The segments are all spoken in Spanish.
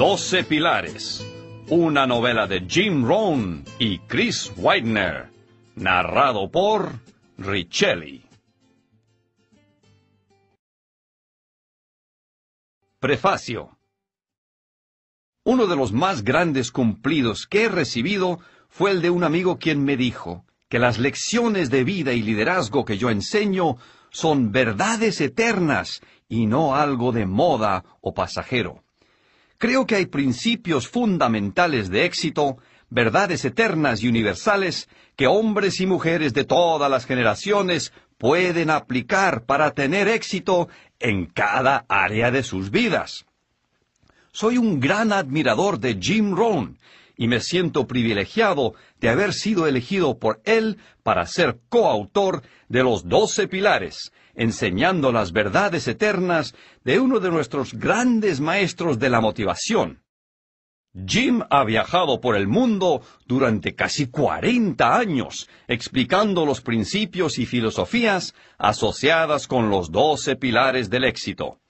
Doce Pilares, una novela de Jim Rohn y Chris Widener, narrado por Richelli. Prefacio Uno de los más grandes cumplidos que he recibido fue el de un amigo quien me dijo que las lecciones de vida y liderazgo que yo enseño son verdades eternas y no algo de moda o pasajero. Creo que hay principios fundamentales de éxito, verdades eternas y universales que hombres y mujeres de todas las generaciones pueden aplicar para tener éxito en cada área de sus vidas. Soy un gran admirador de Jim Rohn y me siento privilegiado de haber sido elegido por él para ser coautor de los doce pilares, enseñando las verdades eternas de uno de nuestros grandes maestros de la motivación. Jim ha viajado por el mundo durante casi 40 años, explicando los principios y filosofías asociadas con los doce pilares del éxito.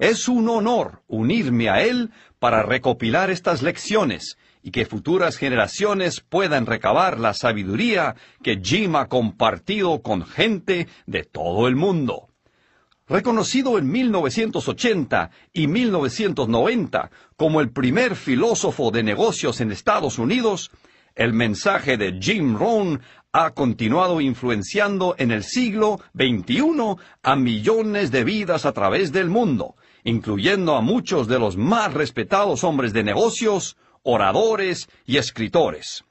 Es un honor unirme a él para recopilar estas lecciones y que futuras generaciones puedan recabar la sabiduría que Jim ha compartido con gente de todo el mundo. Reconocido en 1980 y 1990 como el primer filósofo de negocios en Estados Unidos, el mensaje de Jim Rohn ha continuado influenciando en el siglo XXI a millones de vidas a través del mundo, incluyendo a muchos de los más respetados hombres de negocios, oradores y escritores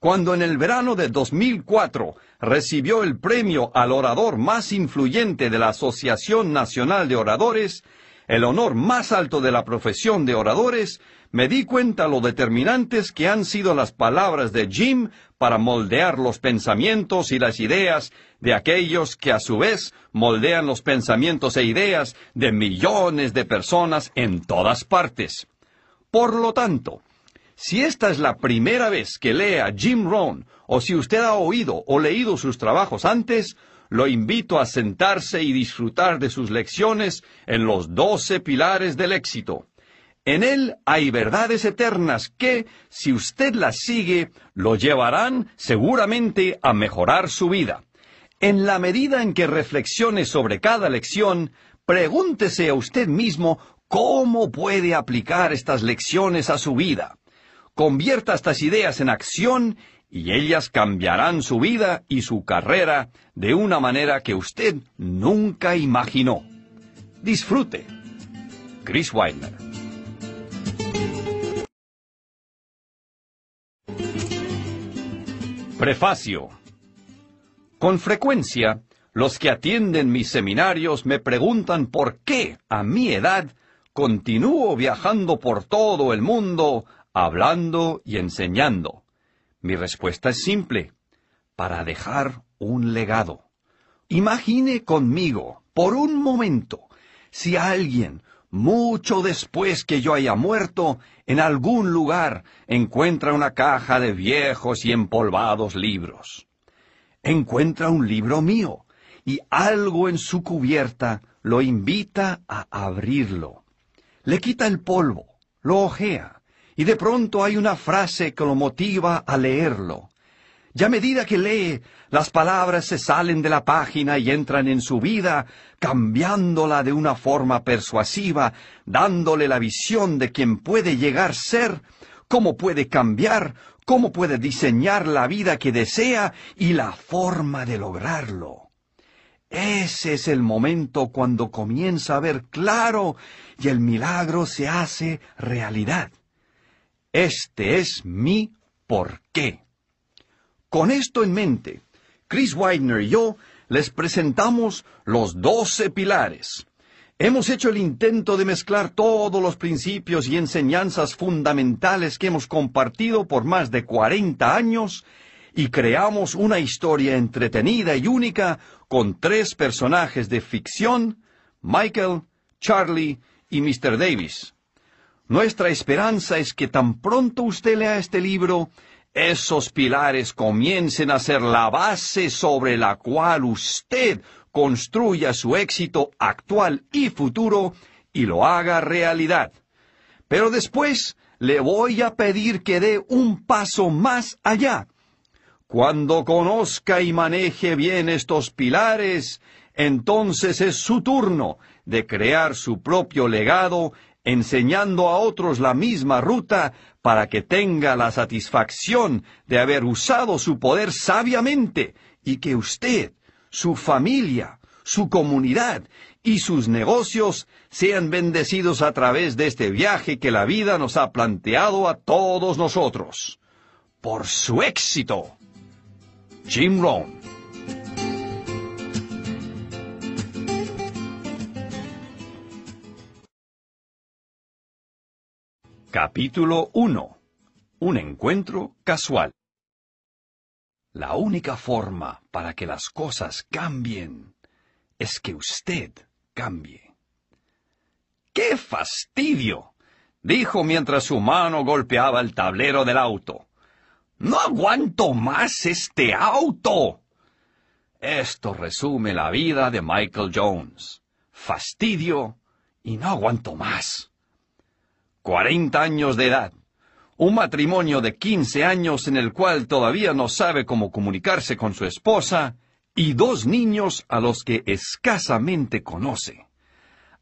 cuando en el verano de 2004 recibió el premio al orador más influyente de la Asociación Nacional de Oradores, el honor más alto de la profesión de oradores, me di cuenta lo determinantes que han sido las palabras de Jim para moldear los pensamientos y las ideas de aquellos que a su vez moldean los pensamientos e ideas de millones de personas en todas partes. Por lo tanto, si esta es la primera vez que lee a Jim Rohn, o si usted ha oído o leído sus trabajos antes, lo invito a sentarse y disfrutar de sus lecciones en los doce pilares del éxito. En él hay verdades eternas que, si usted las sigue, lo llevarán seguramente a mejorar su vida. En la medida en que reflexione sobre cada lección, pregúntese a usted mismo cómo puede aplicar estas lecciones a su vida. Convierta estas ideas en acción y ellas cambiarán su vida y su carrera de una manera que usted nunca imaginó. Disfrute. Chris Weidner. Prefacio. Con frecuencia, los que atienden mis seminarios me preguntan por qué, a mi edad, continúo viajando por todo el mundo hablando y enseñando? Mi respuesta es simple, para dejar un legado. Imagine conmigo, por un momento, si alguien, mucho después que yo haya muerto, en algún lugar encuentra una caja de viejos y empolvados libros. Encuentra un libro mío y algo en su cubierta lo invita a abrirlo. Le quita el polvo, lo ojea y de pronto hay una frase que lo motiva a leerlo. Y a medida que lee, las palabras se salen de la página y entran en su vida, cambiándola de una forma persuasiva, dándole la visión de quien puede llegar ser, cómo puede cambiar, cómo puede diseñar la vida que desea y la forma de lograrlo. Ese es el momento cuando comienza a ver claro y el milagro se hace realidad. Este es mi por qué. Con esto en mente, Chris Widener y yo les presentamos los doce pilares. Hemos hecho el intento de mezclar todos los principios y enseñanzas fundamentales que hemos compartido por más de 40 años y creamos una historia entretenida y única con tres personajes de ficción, Michael, Charlie y Mr. Davis. Nuestra esperanza es que tan pronto usted lea este libro, esos pilares comiencen a ser la base sobre la cual usted construya su éxito actual y futuro y lo haga realidad. Pero después le voy a pedir que dé un paso más allá. Cuando conozca y maneje bien estos pilares, entonces es su turno de crear su propio legado, enseñando a otros la misma ruta para que tenga la satisfacción de haber usado su poder sabiamente y que usted, su familia, su comunidad y sus negocios sean bendecidos a través de este viaje que la vida nos ha planteado a todos nosotros. Por su éxito. Jim Rohn. Capítulo 1. Un encuentro casual. La única forma para que las cosas cambien es que usted cambie. ¡Qué fastidio! dijo mientras su mano golpeaba el tablero del auto. No aguanto más este auto. Esto resume la vida de Michael Jones. Fastidio y no aguanto más. Cuarenta años de edad. Un matrimonio de quince años en el cual todavía no sabe cómo comunicarse con su esposa y dos niños a los que escasamente conoce.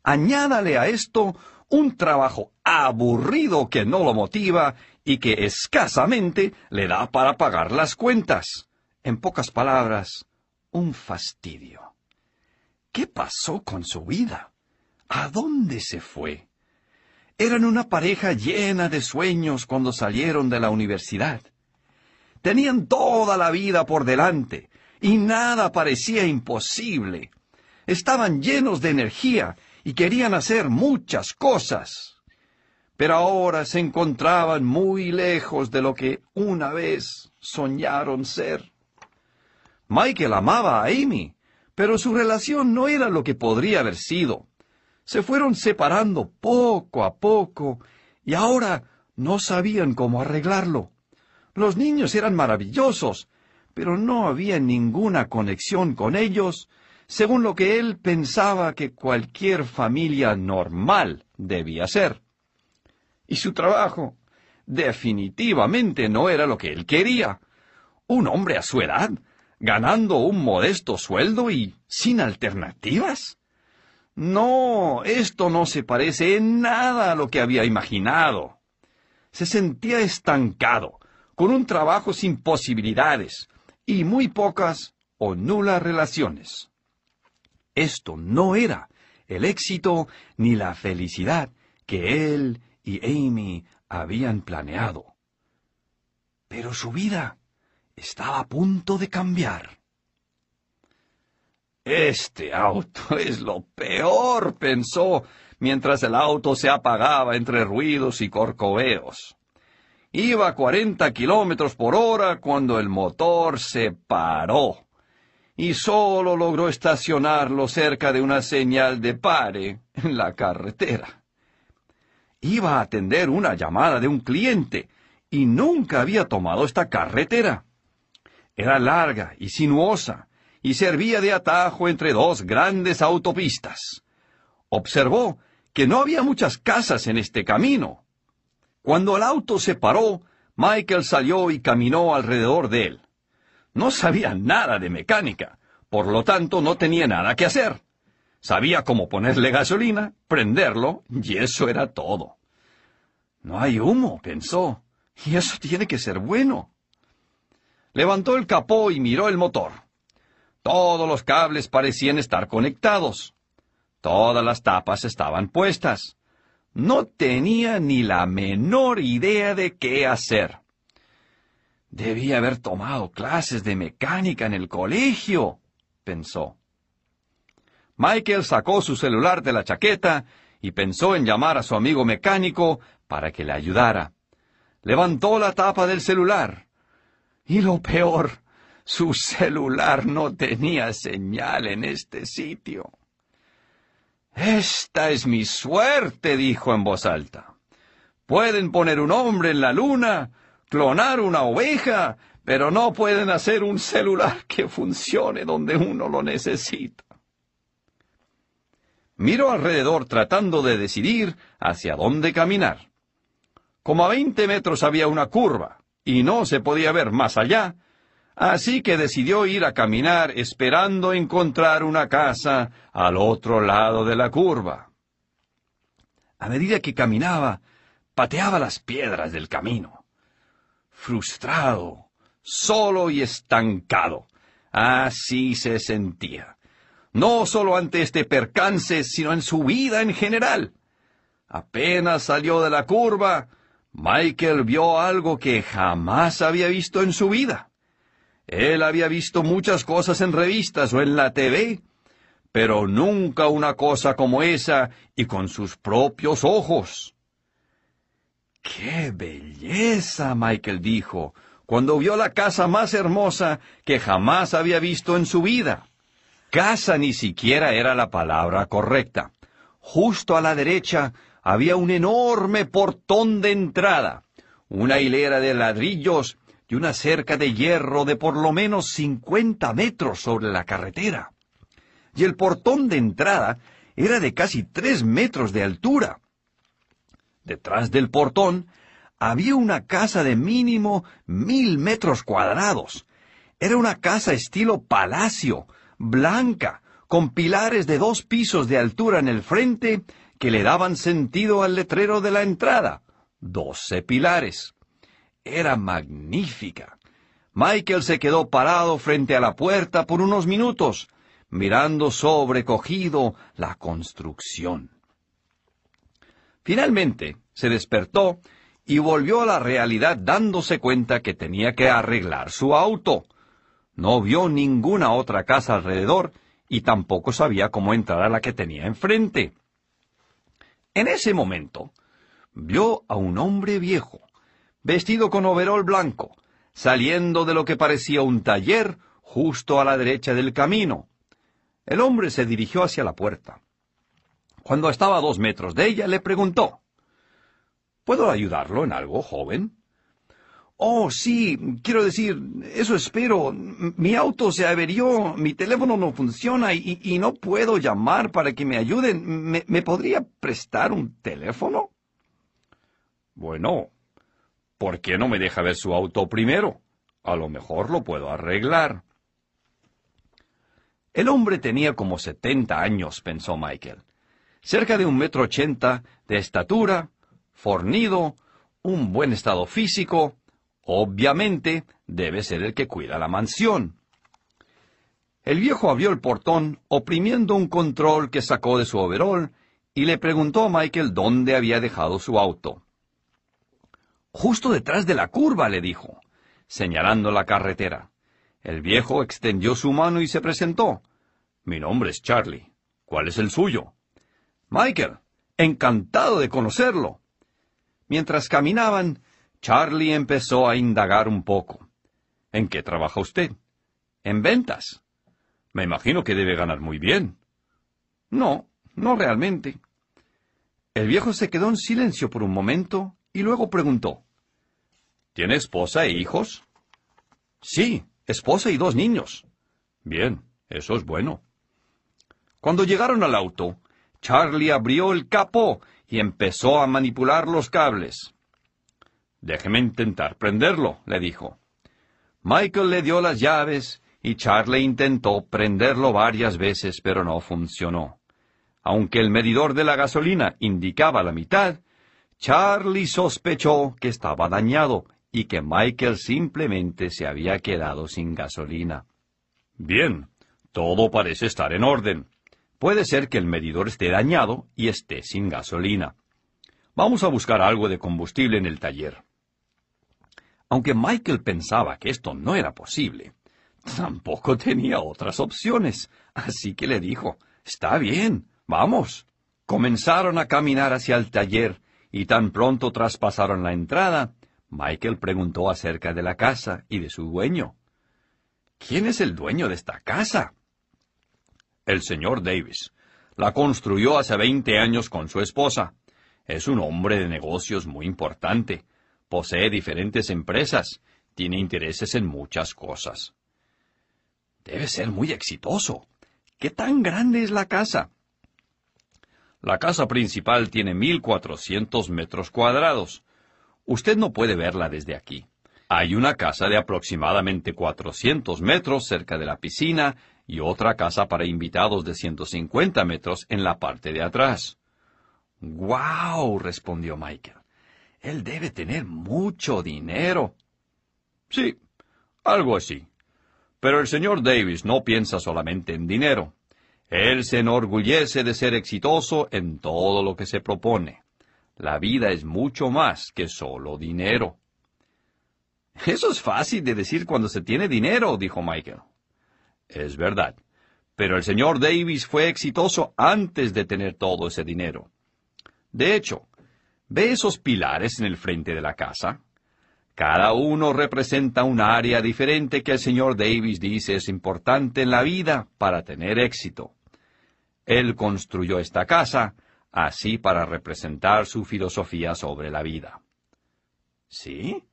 Añádale a esto un trabajo aburrido que no lo motiva y que escasamente le da para pagar las cuentas. En pocas palabras, un fastidio. ¿Qué pasó con su vida? ¿A dónde se fue? Eran una pareja llena de sueños cuando salieron de la universidad. Tenían toda la vida por delante y nada parecía imposible. Estaban llenos de energía y querían hacer muchas cosas. Pero ahora se encontraban muy lejos de lo que una vez soñaron ser. Michael amaba a Amy, pero su relación no era lo que podría haber sido. Se fueron separando poco a poco y ahora no sabían cómo arreglarlo. Los niños eran maravillosos, pero no había ninguna conexión con ellos según lo que él pensaba que cualquier familia normal debía ser. Y su trabajo definitivamente no era lo que él quería. Un hombre a su edad, ganando un modesto sueldo y sin alternativas. No, esto no se parece en nada a lo que había imaginado. Se sentía estancado, con un trabajo sin posibilidades y muy pocas o nulas relaciones. Esto no era el éxito ni la felicidad que él y Amy habían planeado. Pero su vida estaba a punto de cambiar. Este auto es lo peor, pensó, mientras el auto se apagaba entre ruidos y corcoveos. Iba a cuarenta kilómetros por hora cuando el motor se paró y solo logró estacionarlo cerca de una señal de pare en la carretera. Iba a atender una llamada de un cliente y nunca había tomado esta carretera. Era larga y sinuosa y servía de atajo entre dos grandes autopistas. Observó que no había muchas casas en este camino. Cuando el auto se paró, Michael salió y caminó alrededor de él. No sabía nada de mecánica, por lo tanto no tenía nada que hacer. Sabía cómo ponerle gasolina, prenderlo, y eso era todo. No hay humo, pensó, y eso tiene que ser bueno. Levantó el capó y miró el motor. Todos los cables parecían estar conectados. Todas las tapas estaban puestas. No tenía ni la menor idea de qué hacer. Debía haber tomado clases de mecánica en el colegio, pensó. Michael sacó su celular de la chaqueta y pensó en llamar a su amigo mecánico para que le ayudara. Levantó la tapa del celular. Y lo peor, su celular no tenía señal en este sitio. Esta es mi suerte, dijo en voz alta. Pueden poner un hombre en la luna, clonar una oveja, pero no pueden hacer un celular que funcione donde uno lo necesita. Miró alrededor tratando de decidir hacia dónde caminar. Como a veinte metros había una curva, y no se podía ver más allá, así que decidió ir a caminar esperando encontrar una casa al otro lado de la curva. A medida que caminaba, pateaba las piedras del camino. Frustrado, solo y estancado. Así se sentía. No solo ante este percance, sino en su vida en general. Apenas salió de la curva, Michael vio algo que jamás había visto en su vida. Él había visto muchas cosas en revistas o en la TV, pero nunca una cosa como esa y con sus propios ojos. ¡Qué belleza! Michael dijo, cuando vio la casa más hermosa que jamás había visto en su vida. Casa ni siquiera era la palabra correcta. Justo a la derecha había un enorme portón de entrada, una hilera de ladrillos y una cerca de hierro de por lo menos cincuenta metros sobre la carretera. Y el portón de entrada era de casi tres metros de altura. Detrás del portón había una casa de mínimo mil metros cuadrados. Era una casa estilo palacio, blanca, con pilares de dos pisos de altura en el frente que le daban sentido al letrero de la entrada. Doce pilares. Era magnífica. Michael se quedó parado frente a la puerta por unos minutos, mirando sobrecogido la construcción. Finalmente se despertó y volvió a la realidad dándose cuenta que tenía que arreglar su auto. No vio ninguna otra casa alrededor y tampoco sabía cómo entrar a la que tenía enfrente. En ese momento, vio a un hombre viejo, vestido con overol blanco, saliendo de lo que parecía un taller justo a la derecha del camino. El hombre se dirigió hacia la puerta. Cuando estaba a dos metros de ella, le preguntó ¿Puedo ayudarlo en algo, joven? Oh, sí, quiero decir, eso espero. Mi auto se averió, mi teléfono no funciona y, no puedo llamar para que me ayuden. ¿Me, ¿Me, podría prestar un teléfono? Bueno, ¿por qué no me deja ver su auto primero? A lo mejor lo puedo arreglar. El hombre tenía como setenta años, pensó Michael. Cerca de un metro ochenta de estatura, fornido, un buen estado físico, obviamente debe ser el que cuida la mansión. El viejo abrió el portón, oprimiendo un control que sacó de su overol, y le preguntó a Michael dónde había dejado su auto. Justo detrás de la curva, le dijo, señalando la carretera. El viejo extendió su mano y se presentó. Mi nombre es Charlie. ¿Cuál es el suyo? Michael. Encantado de conocerlo. Mientras caminaban, Charlie empezó a indagar un poco. ¿En qué trabaja usted? En ventas. Me imagino que debe ganar muy bien. No, no realmente. El viejo se quedó en silencio por un momento y luego preguntó. ¿Tiene esposa e hijos? Sí, esposa y dos niños. Bien, eso es bueno. Cuando llegaron al auto, Charlie abrió el capó y empezó a manipular los cables. Déjeme intentar prenderlo, le dijo. Michael le dio las llaves y Charlie intentó prenderlo varias veces, pero no funcionó. Aunque el medidor de la gasolina indicaba la mitad, Charlie sospechó que estaba dañado y que Michael simplemente se había quedado sin gasolina. Bien, todo parece estar en orden. Puede ser que el medidor esté dañado y esté sin gasolina. Vamos a buscar algo de combustible en el taller. Aunque Michael pensaba que esto no era posible, tampoco tenía otras opciones, así que le dijo, Está bien, vamos. Comenzaron a caminar hacia el taller, y tan pronto traspasaron la entrada, Michael preguntó acerca de la casa y de su dueño. ¿Quién es el dueño de esta casa? el señor Davis. La construyó hace veinte años con su esposa. Es un hombre de negocios muy importante. Posee diferentes empresas. Tiene intereses en muchas cosas. Debe ser muy exitoso. ¿Qué tan grande es la casa? La casa principal tiene mil cuatrocientos metros cuadrados. Usted no puede verla desde aquí. Hay una casa de aproximadamente 400 metros cerca de la piscina y otra casa para invitados de 150 metros en la parte de atrás. ¡Guau! respondió Michael. Él debe tener mucho dinero. Sí, algo así. Pero el señor Davis no piensa solamente en dinero. Él se enorgullece de ser exitoso en todo lo que se propone. La vida es mucho más que solo dinero. Eso es fácil de decir cuando se tiene dinero, dijo Michael. Es verdad. Pero el señor Davis fue exitoso antes de tener todo ese dinero. De hecho, ¿ve esos pilares en el frente de la casa? Cada uno representa un área diferente que el señor Davis dice es importante en la vida para tener éxito. Él construyó esta casa así para representar su filosofía sobre la vida. ¿Sí?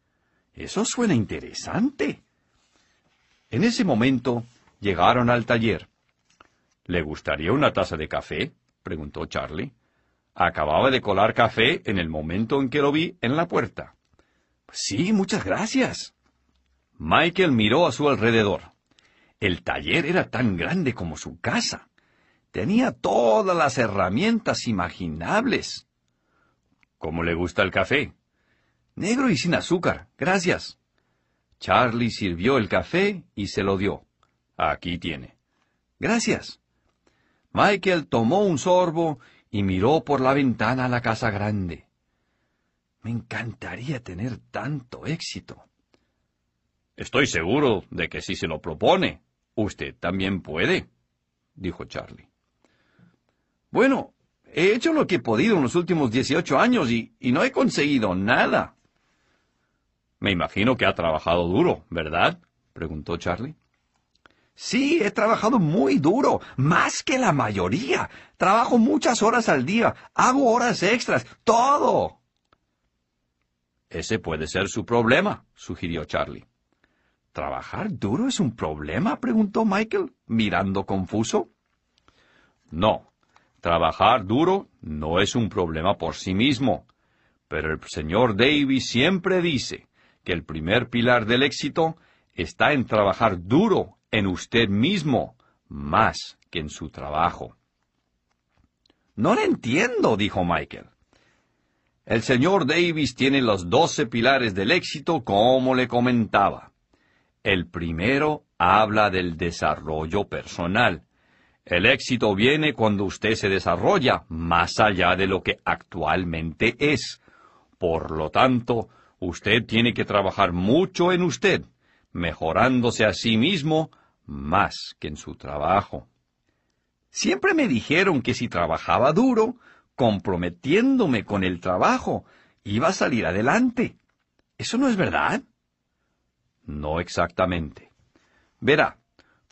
Eso suena interesante. En ese momento llegaron al taller. ¿Le gustaría una taza de café? preguntó Charlie. Acababa de colar café en el momento en que lo vi en la puerta. Sí, muchas gracias. Michael miró a su alrededor. El taller era tan grande como su casa. Tenía todas las herramientas imaginables. ¿Cómo le gusta el café? Negro y sin azúcar, gracias. Charlie sirvió el café y se lo dio. Aquí tiene. Gracias. Michael tomó un sorbo y miró por la ventana a la casa grande. Me encantaría tener tanto éxito. Estoy seguro de que si se lo propone, usted también puede, dijo Charlie. Bueno, he hecho lo que he podido en los últimos 18 años y, no he conseguido nada. Me imagino que ha trabajado duro, ¿verdad? preguntó Charlie. Sí, he trabajado muy duro, más que la mayoría. Trabajo muchas horas al día, hago horas extras, todo. Ese puede ser su problema, sugirió Charlie. ¿Trabajar duro es un problema? preguntó Michael, mirando confuso. No, Trabajar duro no es un problema por sí mismo, pero el señor Davis siempre dice que el primer pilar del éxito está en trabajar duro en usted mismo, más que en su trabajo. No lo entiendo, dijo Michael. El señor Davis tiene los doce pilares del éxito como le comentaba. El primero habla del desarrollo personal, el éxito viene cuando usted se desarrolla más allá de lo que actualmente es. Por lo tanto, usted tiene que trabajar mucho en usted, mejorándose a sí mismo más que en su trabajo. Siempre me dijeron que si trabajaba duro, comprometiéndome con el trabajo, iba a salir adelante. ¿Eso no es verdad? No exactamente. Verá,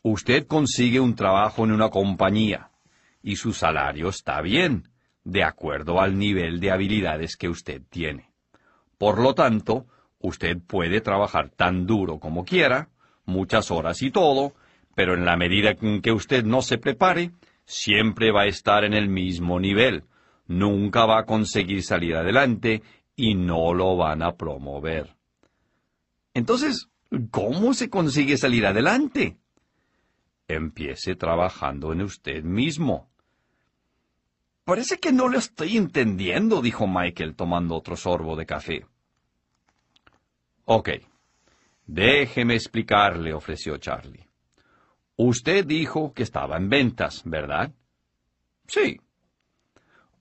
Usted consigue un trabajo en una compañía y su salario está bien, de acuerdo al nivel de habilidades que usted tiene. Por lo tanto, usted puede trabajar tan duro como quiera, muchas horas y todo, pero en la medida en que usted no se prepare, siempre va a estar en el mismo nivel, nunca va a conseguir salir adelante y no lo van a promover. Entonces, ¿cómo se consigue salir adelante? Empiece trabajando en usted mismo. Parece que no lo estoy entendiendo, dijo Michael tomando otro sorbo de café. Ok. Déjeme explicarle, ofreció Charlie. Usted dijo que estaba en ventas, ¿verdad? Sí.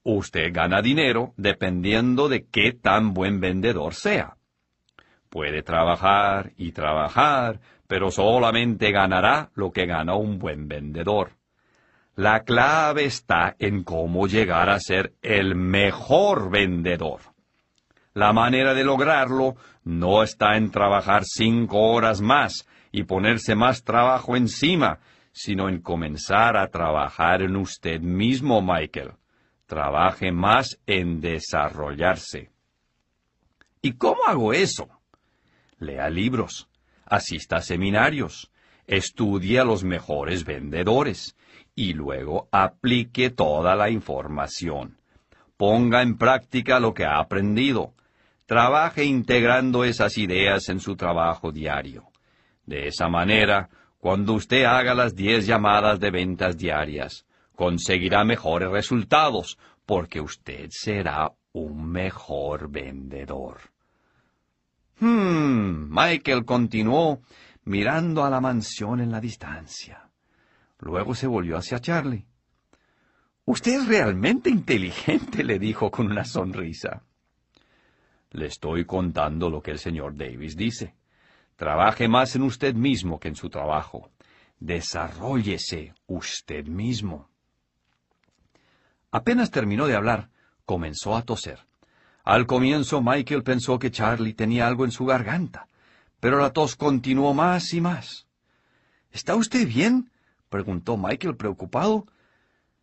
Usted gana dinero dependiendo de qué tan buen vendedor sea. Puede trabajar y trabajar, pero solamente ganará lo que gana un buen vendedor. La clave está en cómo llegar a ser el mejor vendedor. La manera de lograrlo no está en trabajar cinco horas más y ponerse más trabajo encima, sino en comenzar a trabajar en usted mismo, Michael. Trabaje más en desarrollarse. ¿Y cómo hago eso? Lea libros asista a seminarios, estudie a los mejores vendedores y luego aplique toda la información. Ponga en práctica lo que ha aprendido. Trabaje integrando esas ideas en su trabajo diario. De esa manera, cuando usted haga las diez llamadas de ventas diarias, conseguirá mejores resultados, porque usted será un mejor vendedor. Hmm, Michael continuó mirando a la mansión en la distancia. Luego se volvió hacia Charlie. Usted es realmente inteligente, le dijo con una sonrisa. Le estoy contando lo que el señor Davis dice. Trabaje más en usted mismo que en su trabajo. Desarrollese usted mismo. Apenas terminó de hablar, comenzó a toser. Al comienzo Michael pensó que Charlie tenía algo en su garganta, pero la tos continuó más y más. ¿Está usted bien? preguntó Michael preocupado.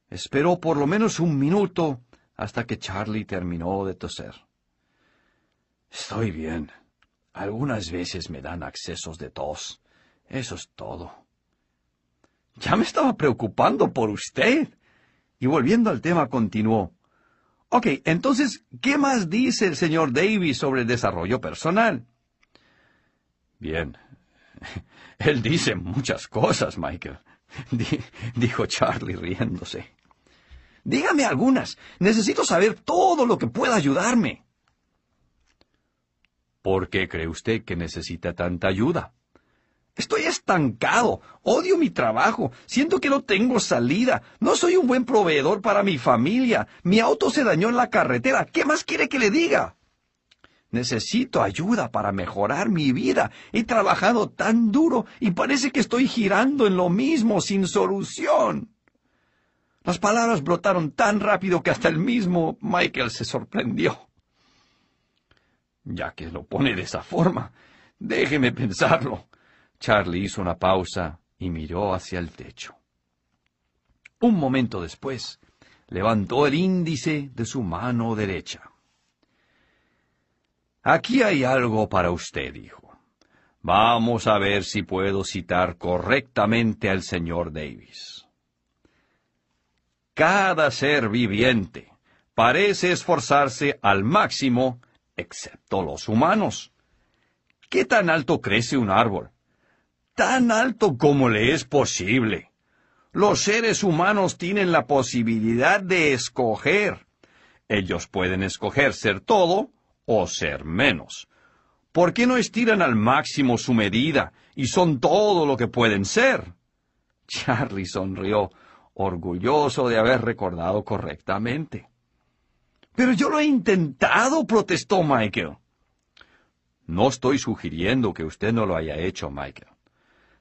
Esperó por lo menos un minuto hasta que Charlie terminó de toser. Estoy bien. Algunas veces me dan accesos de tos. Eso es todo. Ya me estaba preocupando por usted. Y volviendo al tema, continuó. Ok, entonces, ¿qué más dice el señor Davis sobre el desarrollo personal? Bien. Él dice muchas cosas, Michael, dijo Charlie riéndose. Dígame algunas. Necesito saber todo lo que pueda ayudarme. ¿Por qué cree usted que necesita tanta ayuda? Estoy estancado, odio mi trabajo, siento que no tengo salida, no soy un buen proveedor para mi familia, mi auto se dañó en la carretera, ¿qué más quiere que le diga? Necesito ayuda para mejorar mi vida. He trabajado tan duro y parece que estoy girando en lo mismo sin solución. Las palabras brotaron tan rápido que hasta el mismo Michael se sorprendió. Ya que lo pone de esa forma, déjeme pensarlo. Charlie hizo una pausa y miró hacia el techo. Un momento después, levantó el índice de su mano derecha. Aquí hay algo para usted, dijo. Vamos a ver si puedo citar correctamente al señor Davis. Cada ser viviente parece esforzarse al máximo, excepto los humanos. ¿Qué tan alto crece un árbol? Tan alto como le es posible. Los seres humanos tienen la posibilidad de escoger. Ellos pueden escoger ser todo o ser menos. ¿Por qué no estiran al máximo su medida y son todo lo que pueden ser? Charlie sonrió, orgulloso de haber recordado correctamente. Pero yo lo he intentado, protestó Michael. No estoy sugiriendo que usted no lo haya hecho, Michael.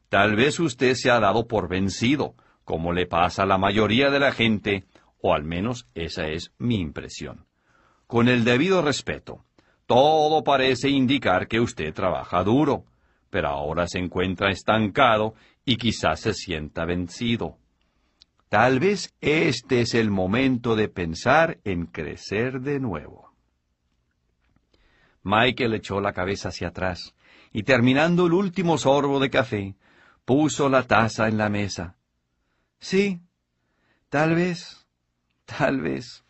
Tal vez usted se ha dado por vencido, como le pasa a la mayoría de la gente, o al menos esa es mi impresión. Con el debido respeto, todo parece indicar que usted trabaja duro, pero ahora se encuentra estancado y quizás se sienta vencido. Tal vez este es el momento de pensar en crecer de nuevo. Michael echó la cabeza hacia atrás y terminando el último sorbo de café, puso la taza en la mesa. Sí, tal vez, tal vez.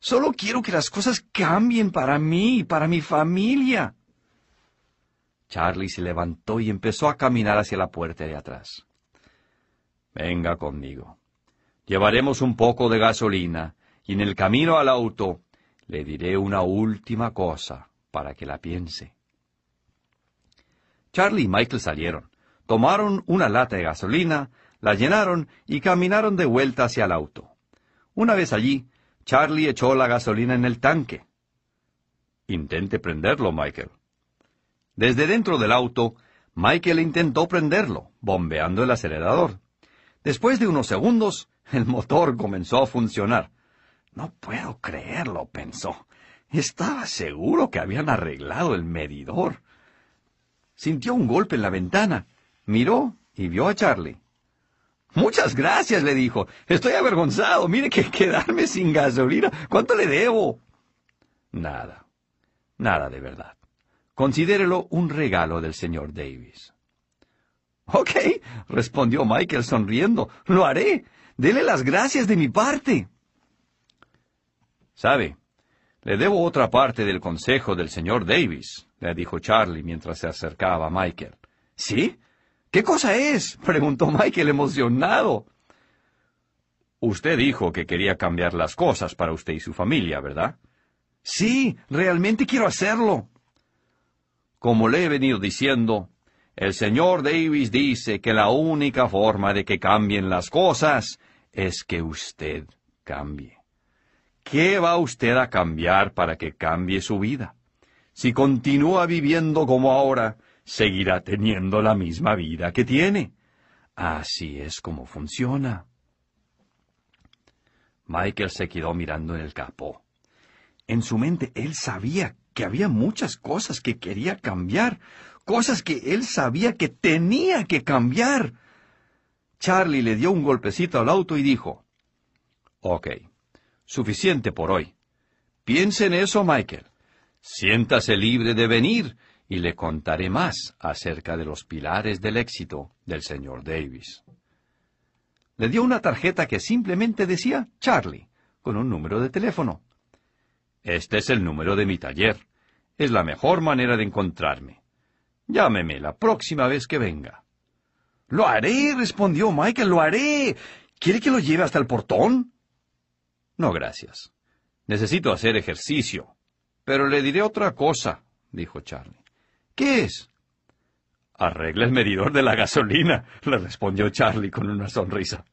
Solo quiero que las cosas cambien para mí y para mi familia. Charlie se levantó y empezó a caminar hacia la puerta de atrás. Venga conmigo. Llevaremos un poco de gasolina y en el camino al auto le diré una última cosa para que la piense. Charlie y Michael salieron. Tomaron una lata de gasolina, la llenaron y caminaron de vuelta hacia el auto. Una vez allí, Charlie echó la gasolina en el tanque. Intente prenderlo, Michael. Desde dentro del auto, Michael intentó prenderlo, bombeando el acelerador. Después de unos segundos, el motor comenzó a funcionar. No puedo creerlo, pensó. Estaba seguro que habían arreglado el medidor. Sintió un golpe en la ventana Miró y vio a Charlie. Muchas gracias, le dijo. Estoy avergonzado. Mire que quedarme sin gasolina. ¿Cuánto le debo? Nada. Nada de verdad. Considérelo un regalo del señor Davis. Ok, respondió Michael sonriendo. Lo haré. Dele las gracias de mi parte. Sabe, Le debo otra parte del consejo del señor Davis, le dijo Charlie mientras se acercaba a Michael. ¿Sí? ¿Qué cosa es? preguntó Michael emocionado. Usted dijo que quería cambiar las cosas para usted y su familia, ¿verdad? Sí, realmente quiero hacerlo. Como le he venido diciendo, el señor Davis dice que la única forma de que cambien las cosas es que usted cambie. ¿Qué va usted a cambiar para que cambie su vida? Si continúa viviendo como ahora, seguirá teniendo la misma vida que tiene. Así es como funciona. Michael se quedó mirando en el capó. En su mente él sabía que había muchas cosas que quería cambiar, cosas que él sabía que tenía que cambiar. Charlie le dio un golpecito al auto y dijo, Ok, suficiente por hoy. Piense en eso, Michael. Siéntase libre de venir y le contaré más acerca de los pilares del éxito del señor Davis. Le dio una tarjeta que simplemente decía Charlie, con un número de teléfono. Este es el número de mi taller. Es la mejor manera de encontrarme. Llámeme la próxima vez que venga. Lo haré, respondió Michael, lo haré. ¿Quiere que lo lleve hasta el portón? No, gracias. Necesito hacer ejercicio. Pero le diré otra cosa, dijo Charlie. ¿Qué es? Arregla el medidor de la gasolina, le respondió Charlie con una sonrisa.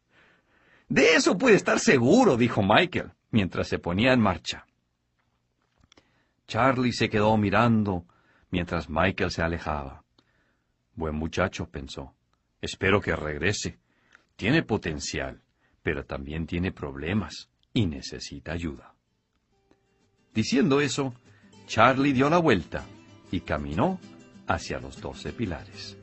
De eso puede estar seguro, dijo Michael, mientras se ponía en marcha. Charlie se quedó mirando mientras Michael se alejaba. Buen muchacho, pensó. Espero que regrese. Tiene potencial, pero también tiene problemas y necesita ayuda. Diciendo eso, Charlie dio la vuelta y caminó hacia los doce pilares.